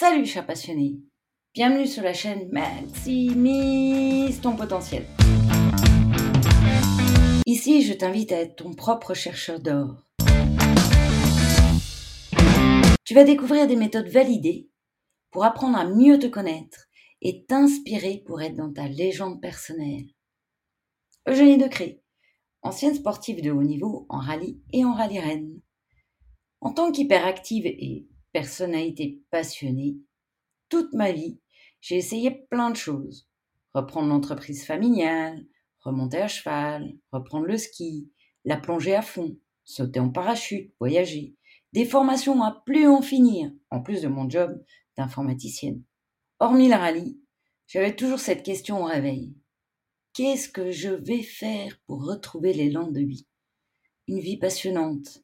Salut chers passionnés, bienvenue sur la chaîne Maximise ton potentiel. Ici, je t'invite à être ton propre chercheur d'or. Tu vas découvrir des méthodes validées pour apprendre à mieux te connaître et t'inspirer pour être dans ta légende personnelle. Eugénie Decré, ancienne sportive de haut niveau en rallye et en rallye Rennes. En tant qu'hyperactive et personnalité passionnée, toute ma vie, j'ai essayé plein de choses. Reprendre l'entreprise familiale, remonter à cheval, reprendre le ski, la plongée à fond, sauter en parachute, voyager, des formations à plus en finir, en plus de mon job d'informaticienne. Hormis la rallye, j'avais toujours cette question au réveil. Qu'est-ce que je vais faire pour retrouver l'élan de vie? Une vie passionnante,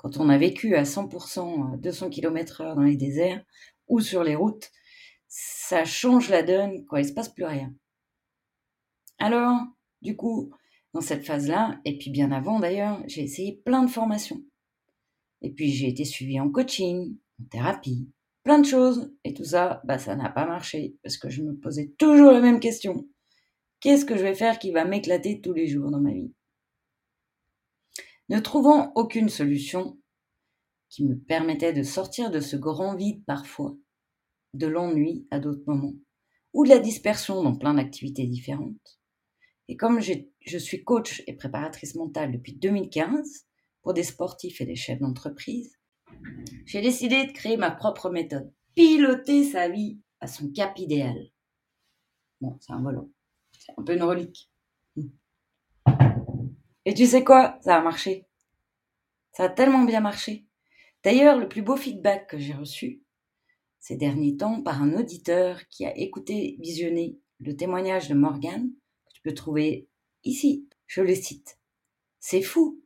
quand on a vécu à 100% 200 km heure dans les déserts ou sur les routes, ça change la donne quand il se passe plus rien. Alors, du coup, dans cette phase-là, et puis bien avant d'ailleurs, j'ai essayé plein de formations. Et puis j'ai été suivie en coaching, en thérapie, plein de choses. Et tout ça, bah, ça n'a pas marché parce que je me posais toujours la même question. Qu'est-ce que je vais faire qui va m'éclater tous les jours dans ma vie? Ne trouvant aucune solution qui me permettait de sortir de ce grand vide parfois, de l'ennui à d'autres moments, ou de la dispersion dans plein d'activités différentes. Et comme je suis coach et préparatrice mentale depuis 2015 pour des sportifs et des chefs d'entreprise, j'ai décidé de créer ma propre méthode, piloter sa vie à son cap idéal. Bon, c'est un volant, c'est un peu une relique. Et tu sais quoi? Ça a marché. Ça a tellement bien marché. D'ailleurs, le plus beau feedback que j'ai reçu ces derniers temps par un auditeur qui a écouté, visionné le témoignage de Morgane, que tu peux trouver ici, je le cite. C'est fou.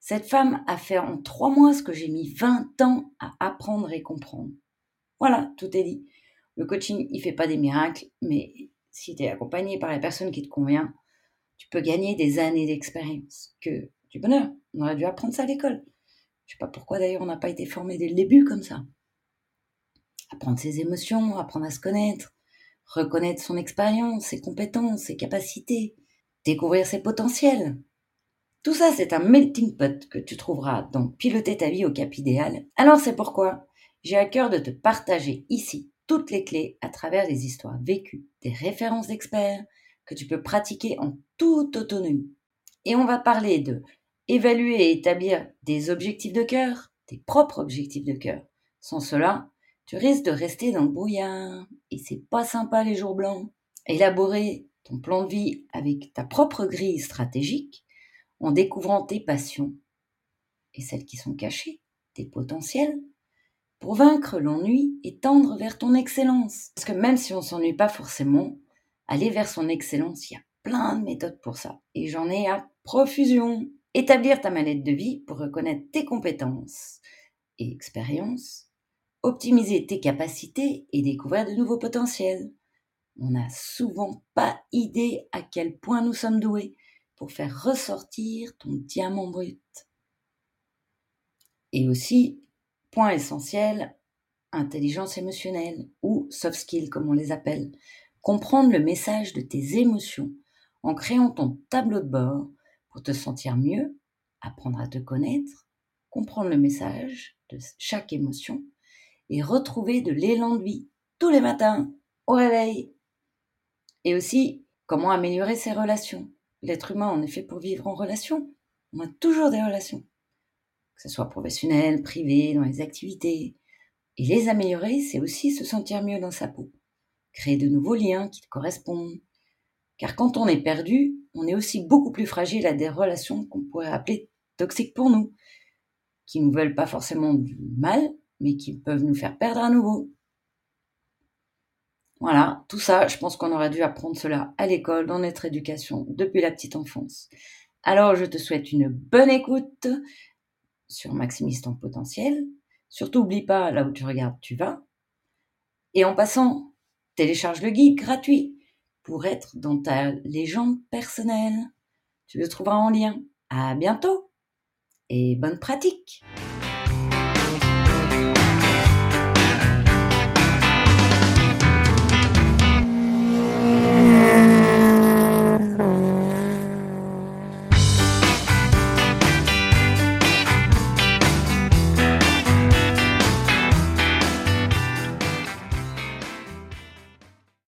Cette femme a fait en trois mois ce que j'ai mis 20 ans à apprendre et comprendre. Voilà, tout est dit. Le coaching, il fait pas des miracles, mais si tu es accompagné par la personne qui te convient, tu peux gagner des années d'expérience. Que du bonheur. On aurait dû apprendre ça à l'école. Je sais pas pourquoi d'ailleurs on n'a pas été formé dès le début comme ça. Apprendre ses émotions, apprendre à se connaître, reconnaître son expérience, ses compétences, ses capacités, découvrir ses potentiels. Tout ça, c'est un melting pot que tu trouveras dans Piloter ta vie au cap idéal. Alors c'est pourquoi j'ai à cœur de te partager ici toutes les clés à travers des histoires vécues, des références d'experts que tu peux pratiquer en toute autonomie. Et on va parler de évaluer et établir des objectifs de cœur, tes propres objectifs de cœur. Sans cela, tu risques de rester dans le brouillard et c'est pas sympa les jours blancs. Élaborer ton plan de vie avec ta propre grille stratégique en découvrant tes passions et celles qui sont cachées, tes potentiels, pour vaincre l'ennui et tendre vers ton excellence. Parce que même si on s'ennuie pas forcément, aller vers son excellence, il y a plein de méthodes pour ça. Et j'en ai à profusion. Établir ta mallette de vie pour reconnaître tes compétences et expériences. Optimiser tes capacités et découvrir de nouveaux potentiels. On n'a souvent pas idée à quel point nous sommes doués pour faire ressortir ton diamant brut. Et aussi, point essentiel, intelligence émotionnelle ou soft skills comme on les appelle. Comprendre le message de tes émotions en créant ton tableau de bord pour te sentir mieux, apprendre à te connaître, comprendre le message de chaque émotion et retrouver de l'élan de vie tous les matins au réveil. Et aussi, comment améliorer ses relations. L'être humain en fait pour vivre en relation. On a toujours des relations, que ce soit professionnelles, privées, dans les activités. Et les améliorer, c'est aussi se sentir mieux dans sa peau. Créer de nouveaux liens qui te correspondent, car quand on est perdu, on est aussi beaucoup plus fragile à des relations qu'on pourrait appeler toxiques pour nous, qui nous veulent pas forcément du mal, mais qui peuvent nous faire perdre à nouveau. Voilà, tout ça, je pense qu'on aurait dû apprendre cela à l'école, dans notre éducation, depuis la petite enfance. Alors, je te souhaite une bonne écoute sur Maximise ton potentiel. Surtout, n'oublie pas, là où tu regardes, tu vas. Et en passant, télécharge le guide gratuit pour être dans ta légende personnelle. Tu le trouveras en lien. À bientôt et bonne pratique!